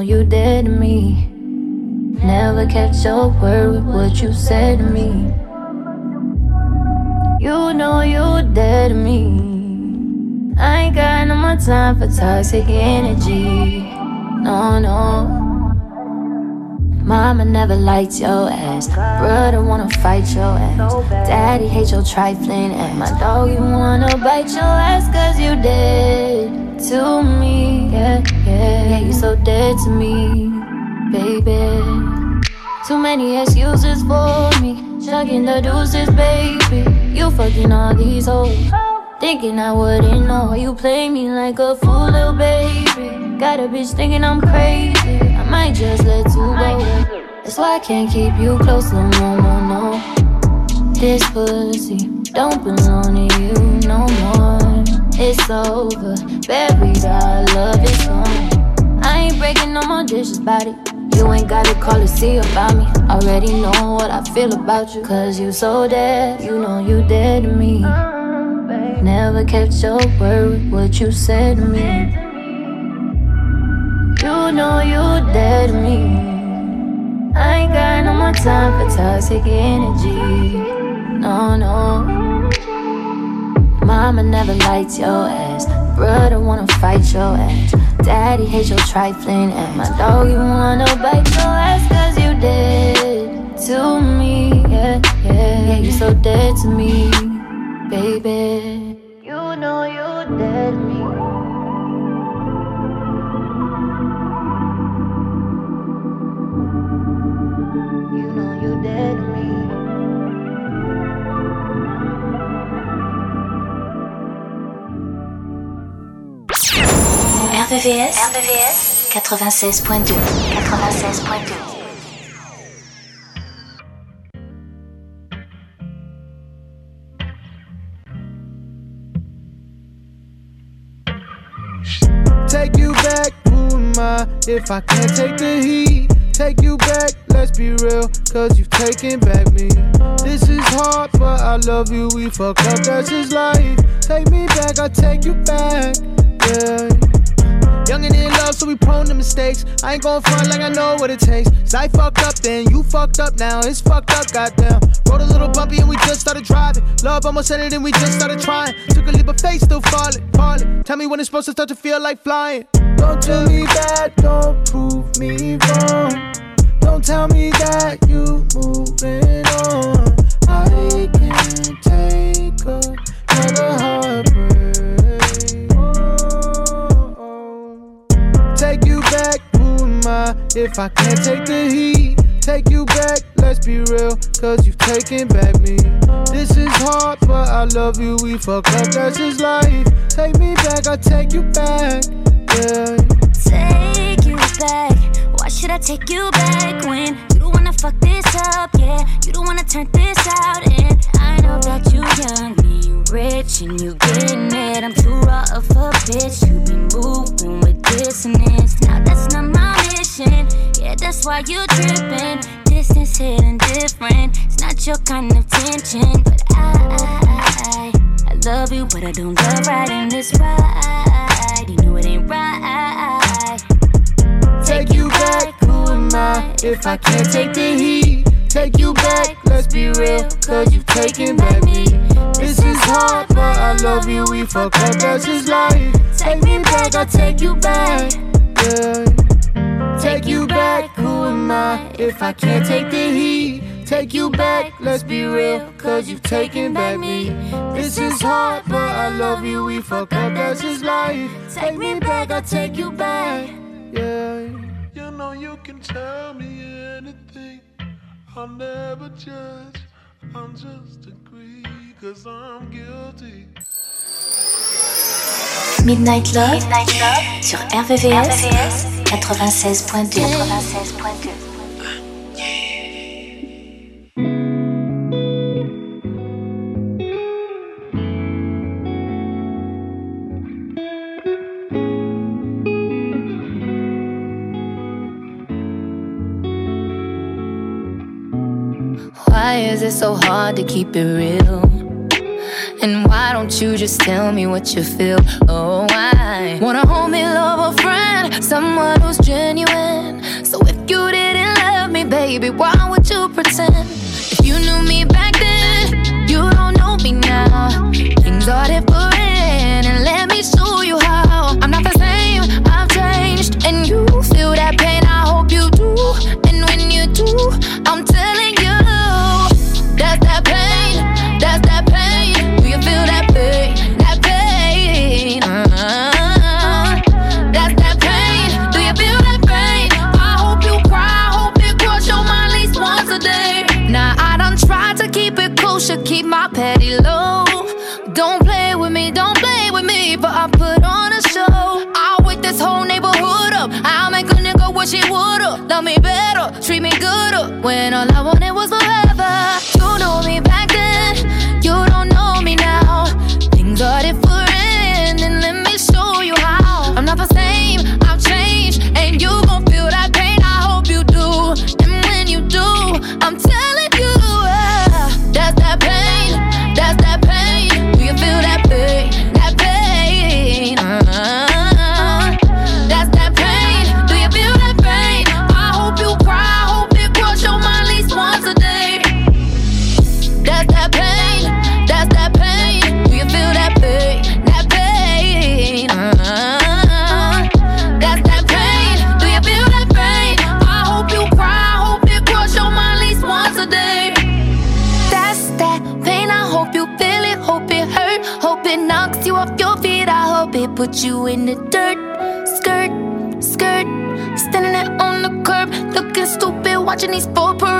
Point 2. You dead to me. Never kept your word with what you said to me. You know you dead to me. I ain't got no more time for toxic energy. No, no. Mama never liked your ass. Brother wanna fight your ass. Daddy hates your trifling ass. My dog, you wanna bite your ass cause you dead to me. Yeah, yeah, yeah, you're so dead to me, baby. Too many excuses for me. Chucking the deuces, baby. You fucking all these hoes. Thinking I wouldn't know you play me like a fool, little baby. Got a bitch thinking I'm crazy. I might just let you go. That's why I can't keep you close no more, no, no. This pussy don't belong to you no more. It's over, buried. Our love is gone. I ain't breaking no more dishes it. You ain't gotta call to see about me. Already know what I feel about you. Cause you so dead, you know you dead to me. Never kept your word with what you said to me. You know you dead to me. I ain't got no more time for toxic energy. No, no. Mama never liked your ass. Brother wanna fight your ass. Daddy hates your trifling ass. My dog, you wanna bite your ass cause you dead to me. Yeah, yeah, yeah, you so dead to me, baby. You know you dead to me. RVVS 96.2. 96.2. Take you back, who am I if I can't take the heat? Take you back, let's be real, cause you've taken back me. This is hard, but I love you, we fuck up, that's just life. Take me back, I take you back, yeah. Young and in love, so we prone to mistakes. I ain't gon' front like I know what it takes. Cause I fucked up then, you fucked up now. It's fucked up, goddamn. Rode a little bumpy and we just started driving. Love almost ended and we just started trying. Took a leap of faith, still falling, falling. Tell me when it's supposed to start to feel like flying. Don't tell me that, don't prove me wrong. Don't tell me that you moving on. I can't take another heartbreak. If I can't take the heat? Take you back, let's be real, cause you've taken back me. This is hard, but I love you, we fuck up, that's just life. Take me back, I take you back, yeah. Take you back. Why should I take you back when you don't wanna fuck this up? Yeah, you don't wanna turn this why you tripping. Distance hitting different. It's not your kind of tension, but I, I, I, love you, but I don't love riding this ride. You know it ain't right. Take you back, who am I if I can't take the heat? Take you back, let's be real, cause you've taken back me. This is hard, but I love you, we fuck up, that's just life. Take me back, I'll take you back, yeah. Take you back, who am I if I can't take the heat? Take you back, let's be real, cause you've taken back me. This is hard, but I love you, we fuck up, that's just life. Take me back, I'll take you back, yeah. You know you can tell me anything. I'll never judge. I'll just agree, cause I'm guilty. Midnight Love, Midnight Love sur RVVS, RVVS 96.2. 96.2. Why is it so hard to keep it real? And why don't you just tell me what you feel? Oh, I Wanna hold me, love a friend, someone who's genuine. So if you didn't love me, baby, why would you pretend? If you knew me back put you in the dirt. Skirt, skirt, standing there on the curb, looking stupid, watching these four parades.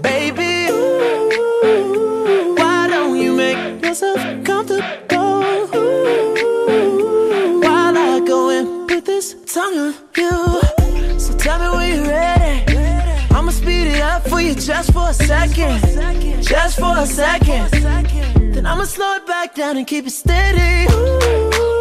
Baby, ooh, why don't you make yourself comfortable? Ooh, while I go and put this tongue on you. So tell me when you're ready. I'ma speed it up for you just for a second. Just for a second. Then I'ma slow it back down and keep it steady. Ooh,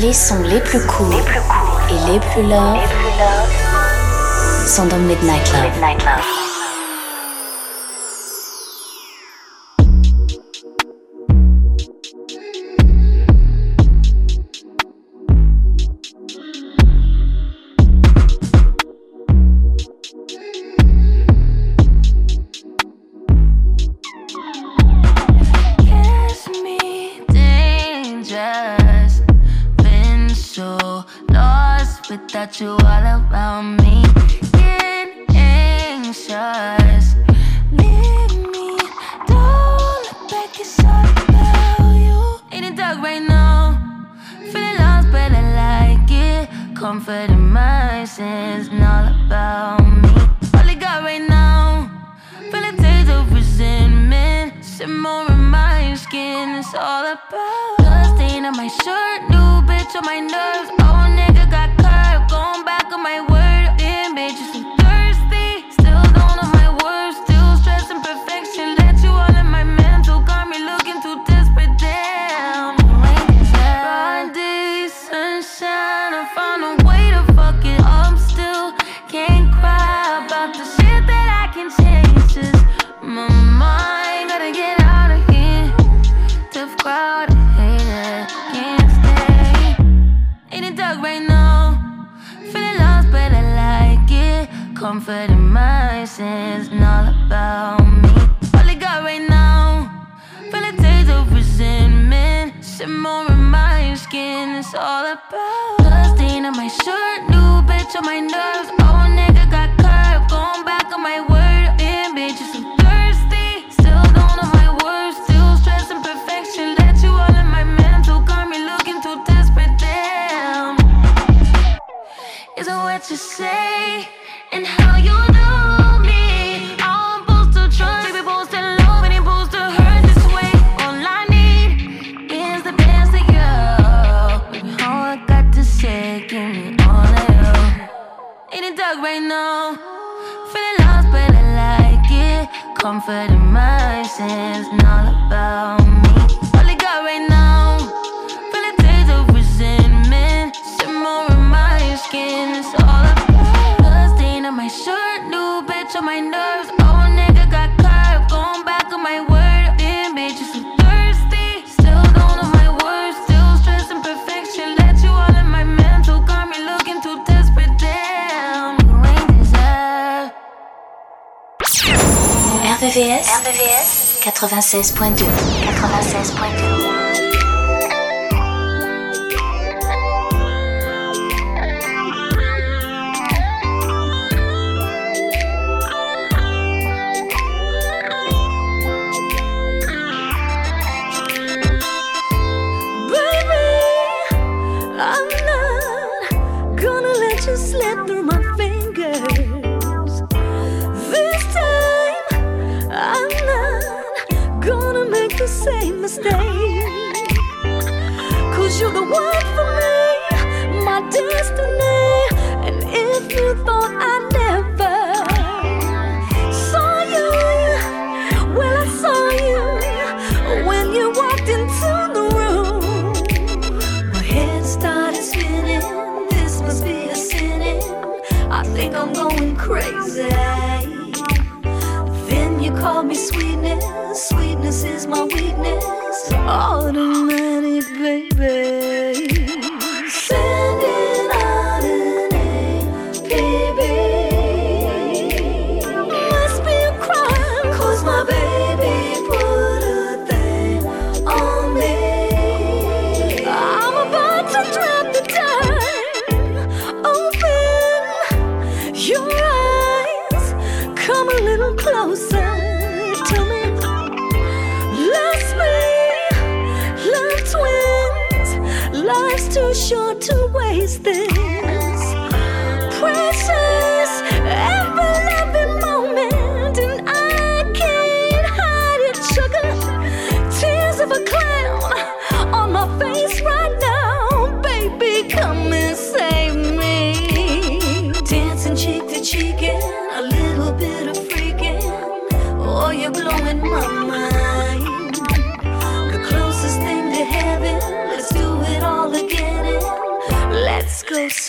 Les sons les plus courts et les plus, loves sont dans Midnight Midnight Love. 96.2. 96.2.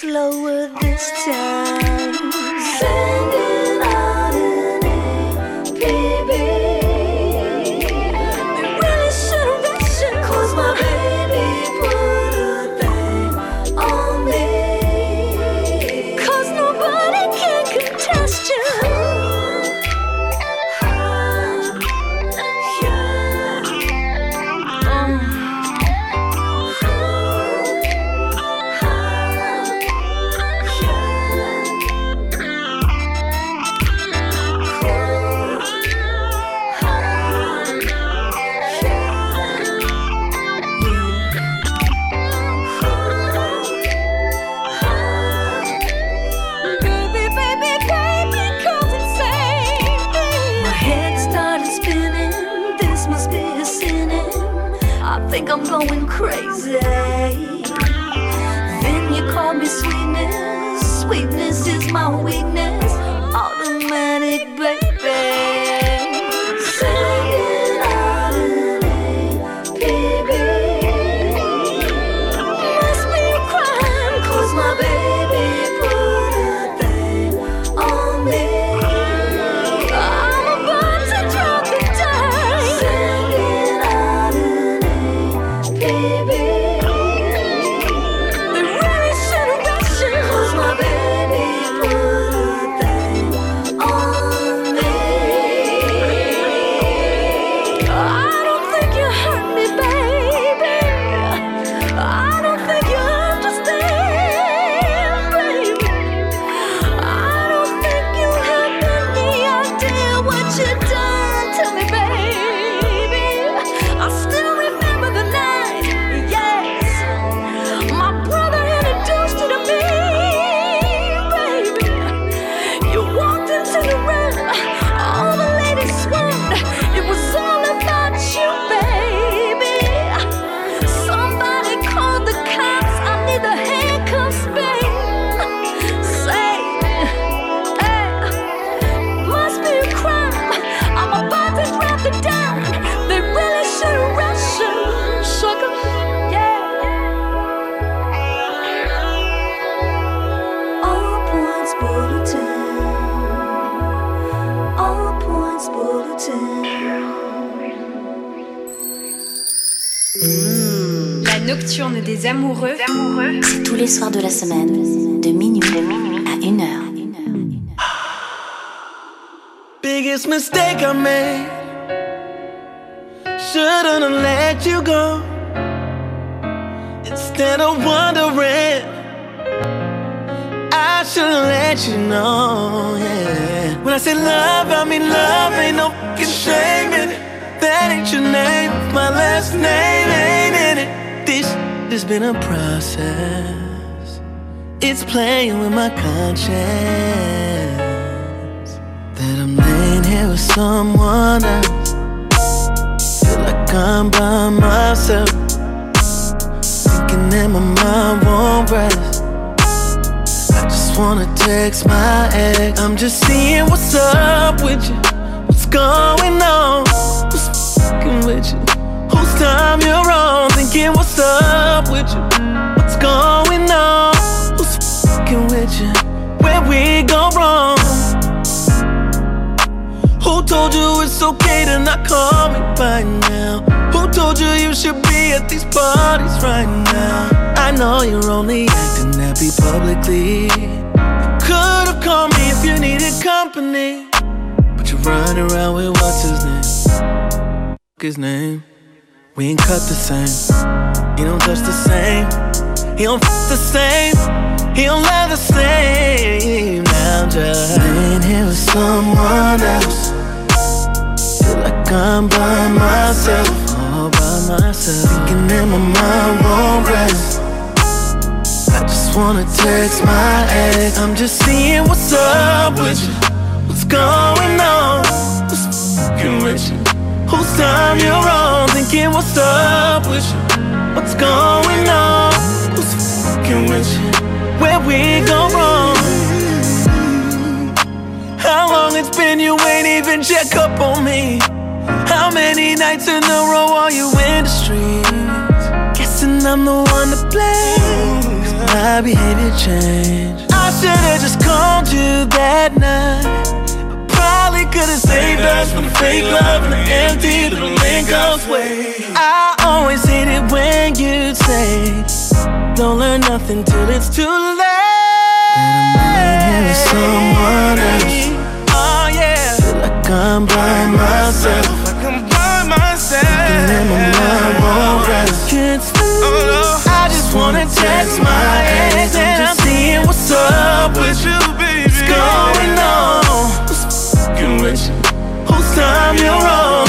slower this time. Nocturne des amoureux. C'est tous les soirs de la semaine, de minuit, à 1 heure. Biggest mistake I made. Shouldn't have let you go. Instead of wondering, I should have let you know. Yeah. When I say love, I mean love. Ain't no fucking shame in it. That ain't your name. My last name it. Has been a process. It's playing with my conscience that I'm laying here with someone else. Feel like I'm by myself, thinking that my mind won't rest. I just wanna text my ex. I'm just seeing what's up with you, what's going on, who's fucking with you, whose time you're on, thinking what's up with you, what's going on, who's fucking with you, where we go wrong. Who told you it's okay to not call me by now? Who told you you should be at these parties right now? I know you're only acting happy publicly. You could've called me if you needed company. But you're running around with what's his name? His name. We ain't cut the same. He don't touch the same. He don't f the same. He don't love the same. Now I'm just laying here with someone else. Feel like I'm by myself. All by myself. Thinking that my mind won't rest. I just wanna text my ex. I'm just seeing what's up with you. What's going on? What's f***ing with you? Whose time you're on? Thinking what's up with you? What's going on? Who's fucking with you? Where we go wrong? How long it's been you ain't even check up on me? How many nights in a row are you in the streets? Guessing I'm the one to blame. My behavior changed. I should've just called you that night could have saved us from the fake love and the empty little Lincoln's way. I always hate it when you say, Don't learn nothing till it's too late. And I'm someone else. Oh, yeah. Feel like I'm by myself. Like I'm by myself. And then my mind won't rest. Can't sleep. Oh, no. I just wanna text my ex and I'm seeing what's up with you. damage. Whose time you're on?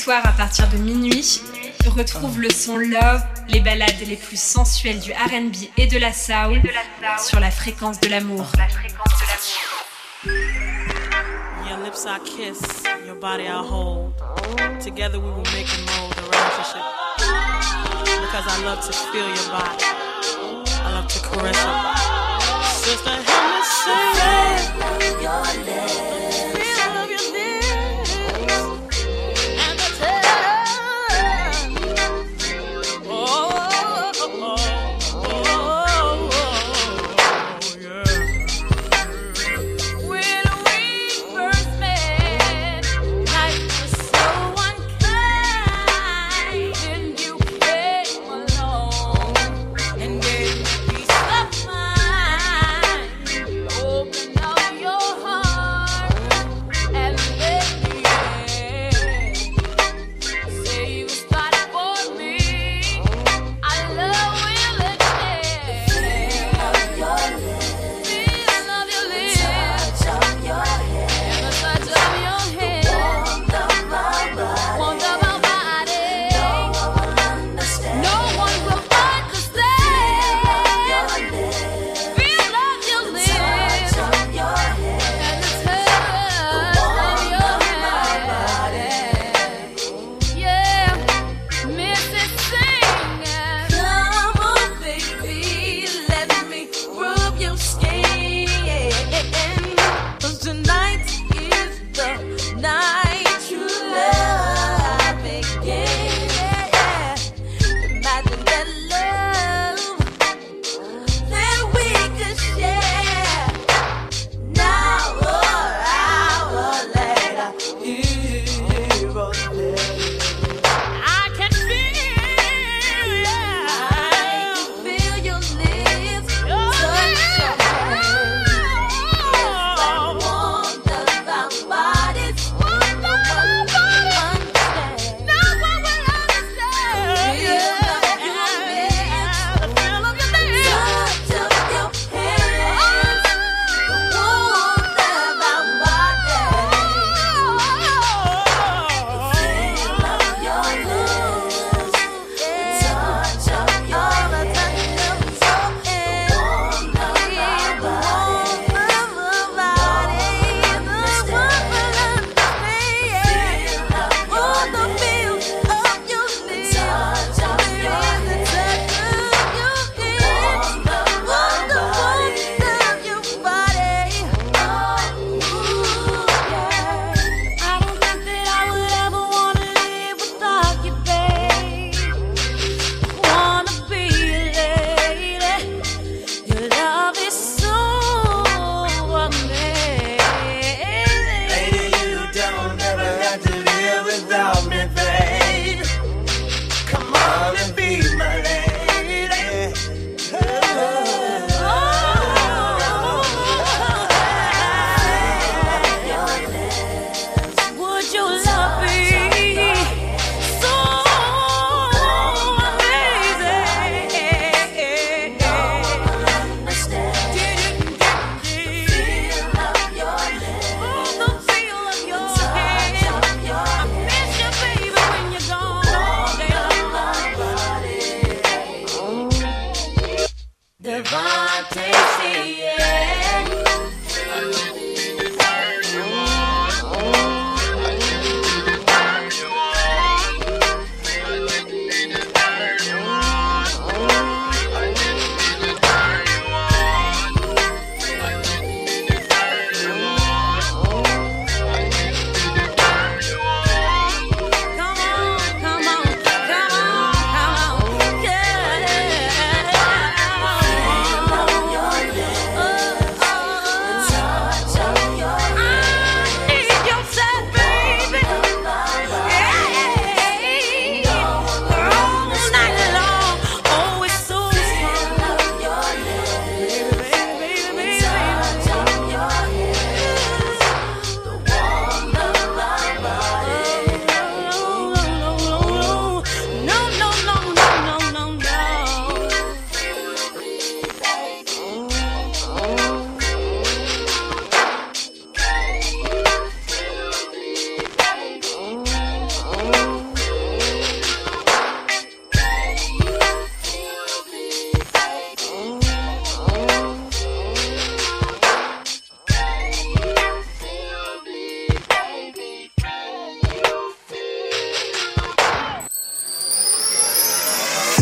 les soirs à partir de minuit, retrouve le son Love, les ballades les plus sensuelles du RB et de la soul sur la fréquence de l'amour. Your lips I kiss, your body I hold. Together we will make and mold a relationship. Because I love to feel your body. I love to caress your body. Sister, hear me say your lips.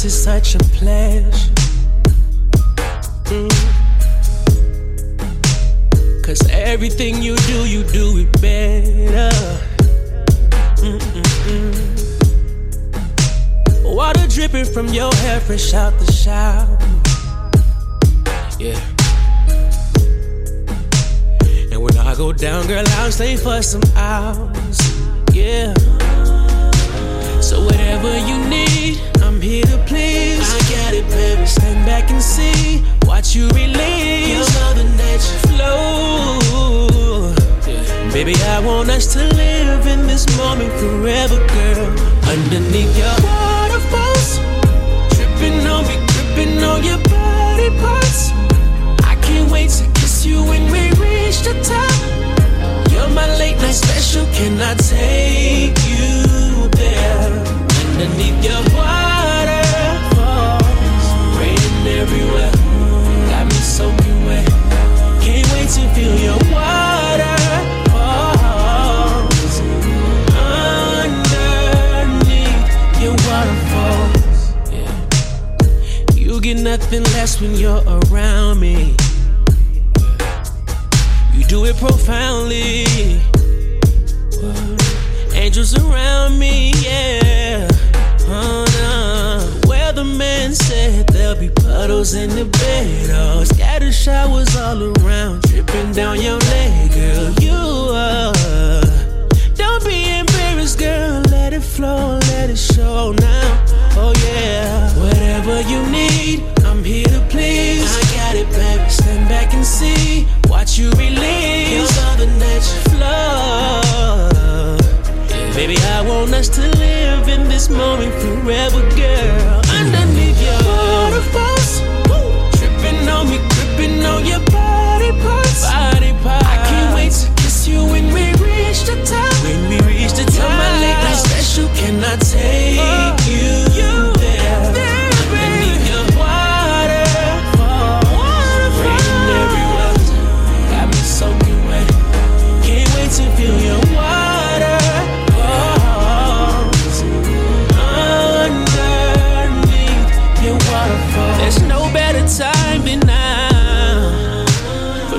This is such a pleasure. Mm. Cause everything you do, you do it better. Mm-mm-mm. Water dripping from your hair, fresh out the shower. Yeah. And when I go down, girl, I'll stay for some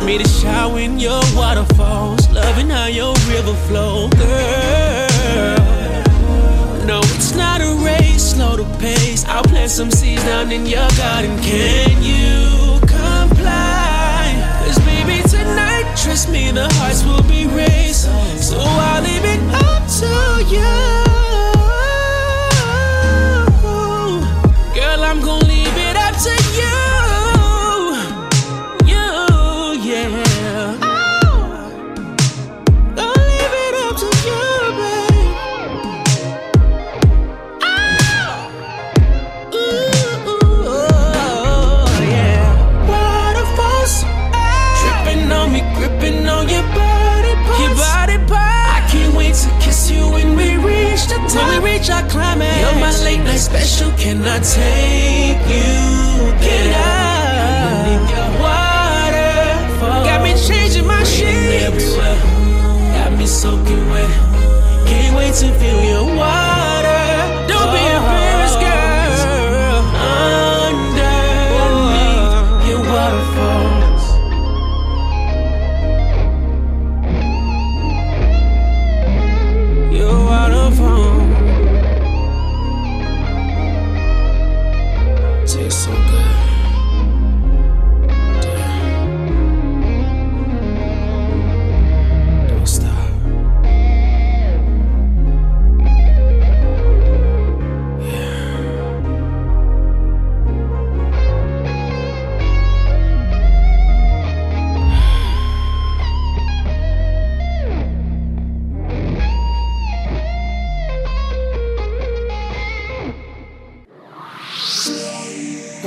me to shower in your waterfalls, loving how your river flows, girl. No, it's not a race, slow the pace. I'll plant some seeds down in your garden. Can you comply? Cause baby, tonight, trust me, the hearts will be raised. So I'll leave it up to you. special. Can I take you there? Underneath your waterfall, got me changing my shapes. Got me soaking wet. Can't wait to feel your water.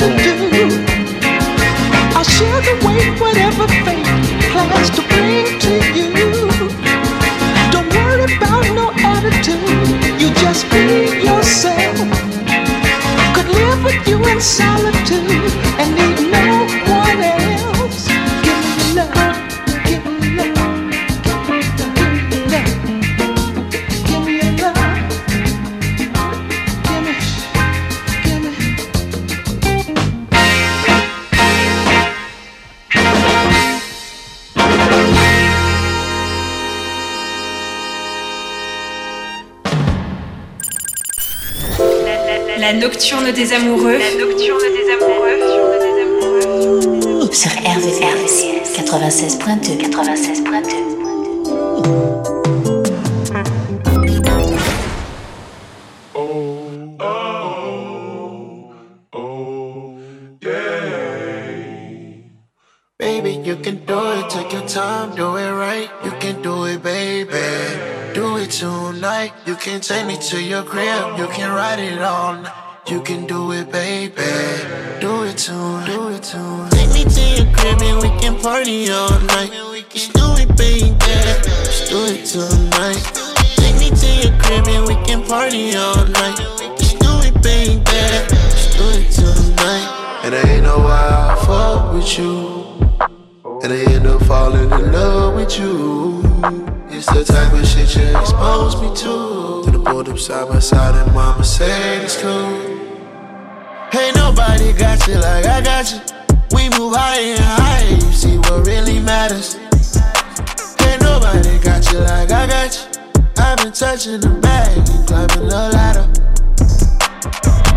nocturne des amoureux. La nocturne des amoureux. Sur RVRVCS 96.2 96.2 Baby, you can do it, take your time, do it right. You can do it, baby. Do it tonight. You can take me to your crib. You can ride it all side by side mama said it's cool. Ain't nobody got you like I got you. We move higher and higher, you see what really matters. Ain't nobody got you like I got you. I've been touching the bag and climbing the ladder.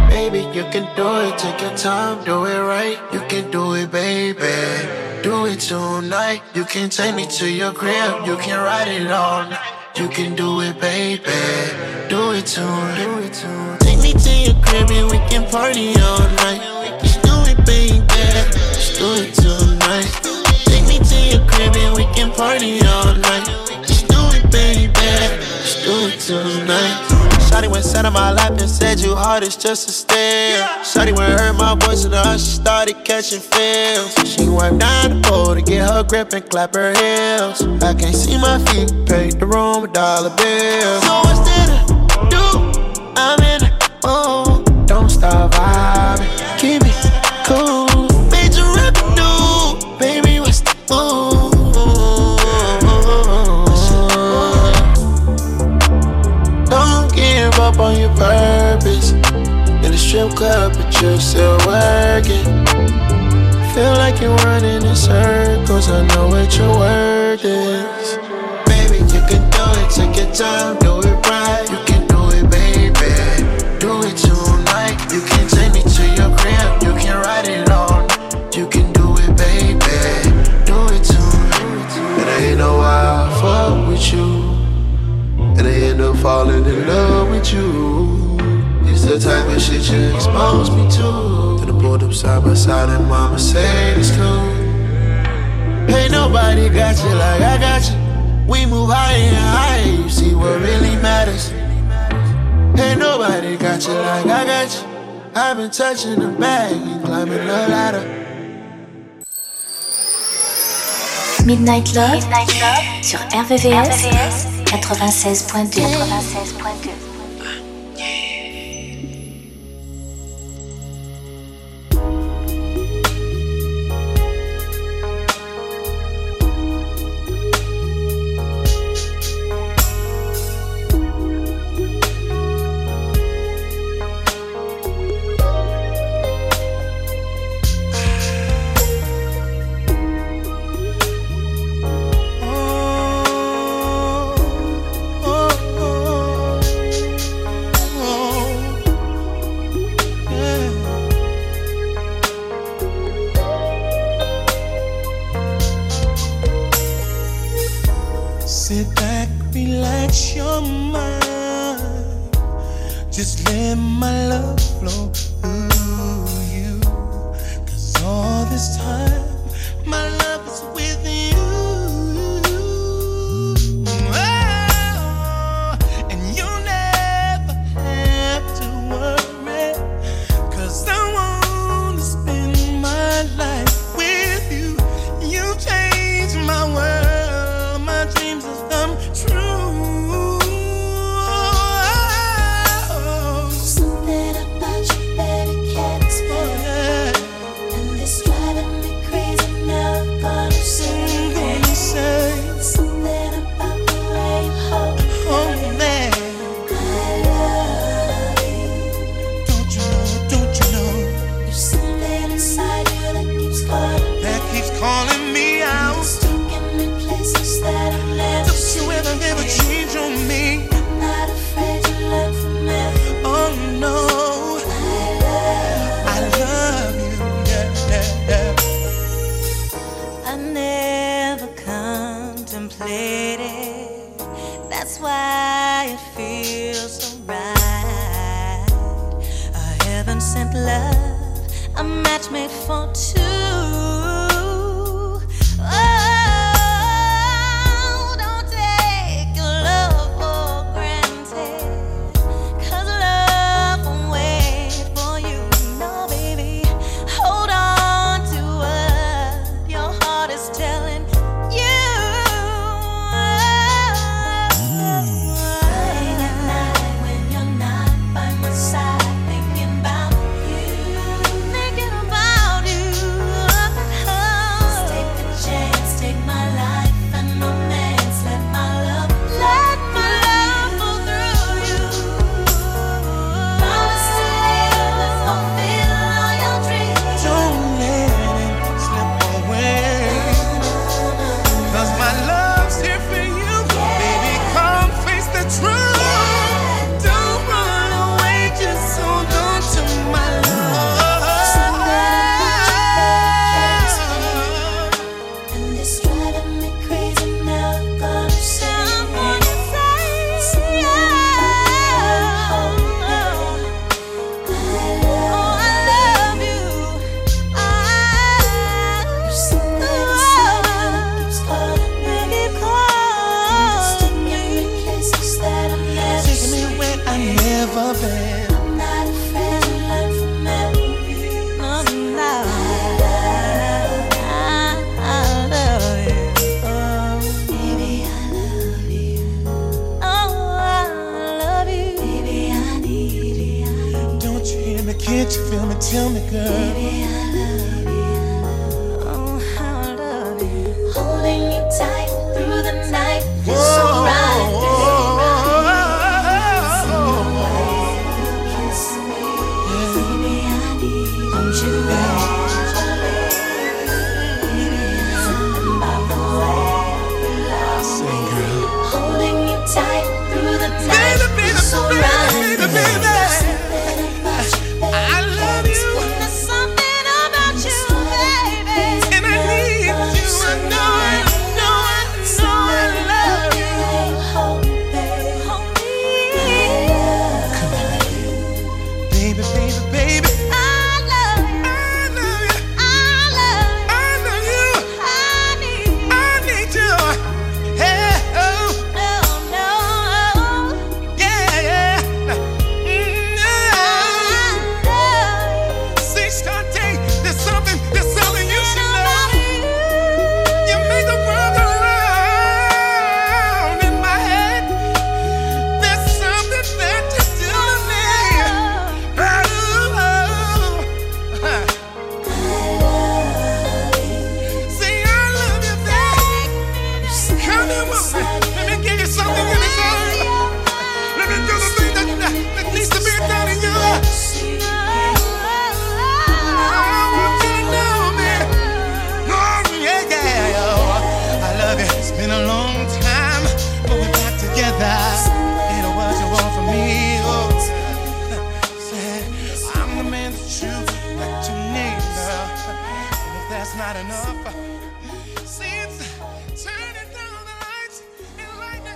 Baby, you can do it, take your time, do it right. You can do it, baby do it tonight. You can take me to your crib, you can ride it all night. You can do it, baby. Do it. Do. Take me to your crib and we can party all night. Just do it, baby. Just do it tonight. Take me to your crib and we can party all night. Just do it, baby. Just do it tonight. Shotty went sat on my lap and said you hard as just a stare. Shotty went heard my voice and her she started catching feels. She went down the pole to get her grip and clap her heels. I can't see my feet, paid the room with dollar bills. So instead of do, I'm in the mood. Don't stop vibing, keep it cool. Purpose. In the strip club, but you're still working. Feel like you're running in circles. I know what your word is. Baby, you can do it. Take your time, do it right. You can do it, baby. Do it tonight. You can take me to your crib. You can ride it on. You can do it, baby. Do it tonight. And I ain't know why I fuck with you. And I end up falling in love with you. It's the type of shit you expose me to. To the pulled up side by side and mama said it's cool. Ain't nobody got you like I got you. We move higher and higher, you see what really matters. Ain't nobody got you like I got you. I've been touching the bag and climbing the ladder. Midnight Love, Midnight Love sur RVVS, RVVS 96.2. 96.2.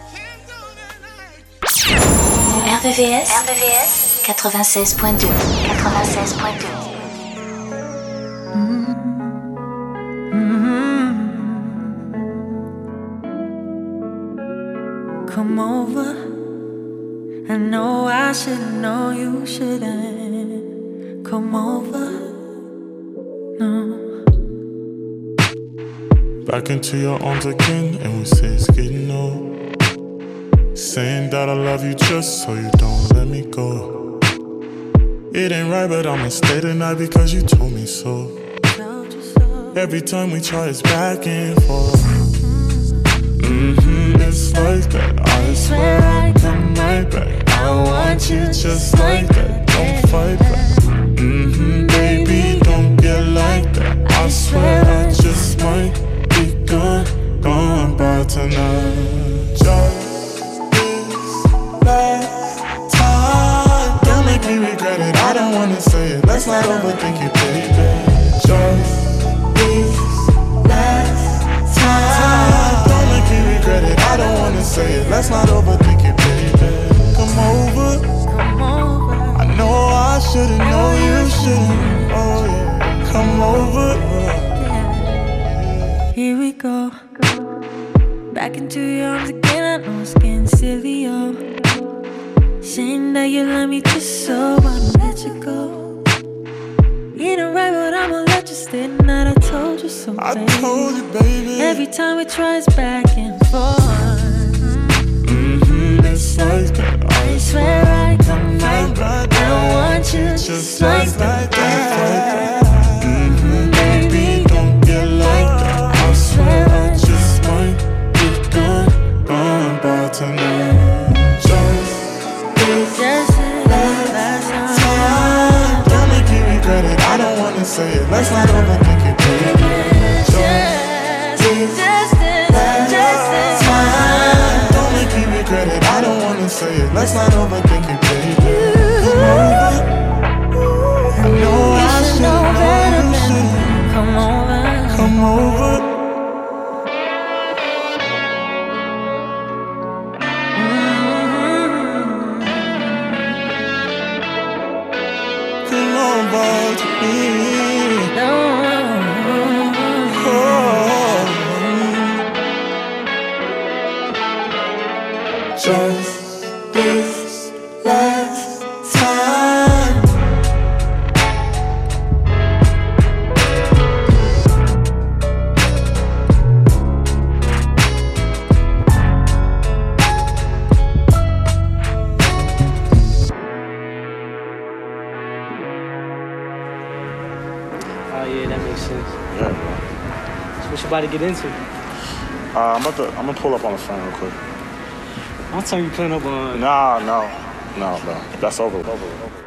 candle tonight. RVVS, RVVS 96.2 96.2 Come over. I know I shouldn't know you shouldn't. Come over. Back into your arms again, and we say it's getting old. Saying that I love you just so you don't let me go. It ain't right, but I'ma stay tonight because you told me so. Every time we try, it's back and forth. Mm-hmm, it's like that. I swear I'll come right back. I want you just like that. Don't fight back. Mm-hmm, baby, don't get like that. I swear I just might gone, gone by tonight. Just this last time. Don't make me regret it. I don't wanna say it. Let's not overthink it, baby. Just this last time. Don't make me regret it. I don't wanna say it. Let's not overthink it, baby. Come over. Come over. I know I shouldn't know you shouldn't. Oh yeah. Come over. Here we go. Back into your arms again. I know it's getting silly, oh. Saying that you love me just so I'ma let you go. You ain't right, but I'ma let you stay tonight. I told you so, I baby. told you, baby. Every time we try, it's back and forth. Mm-hmm, it's like that. I swear I come right. I want you Just like that. Say it. Let's not overthink it, baby. Just this Just time. Don't make me regret it. I don't wanna say it. Let's not overthink it, baby. Get into? Uh, I'm about to. I'm gonna pull up on the phone real quick. One time you putting up on. Nah, no, no, no. That's over. Over. over.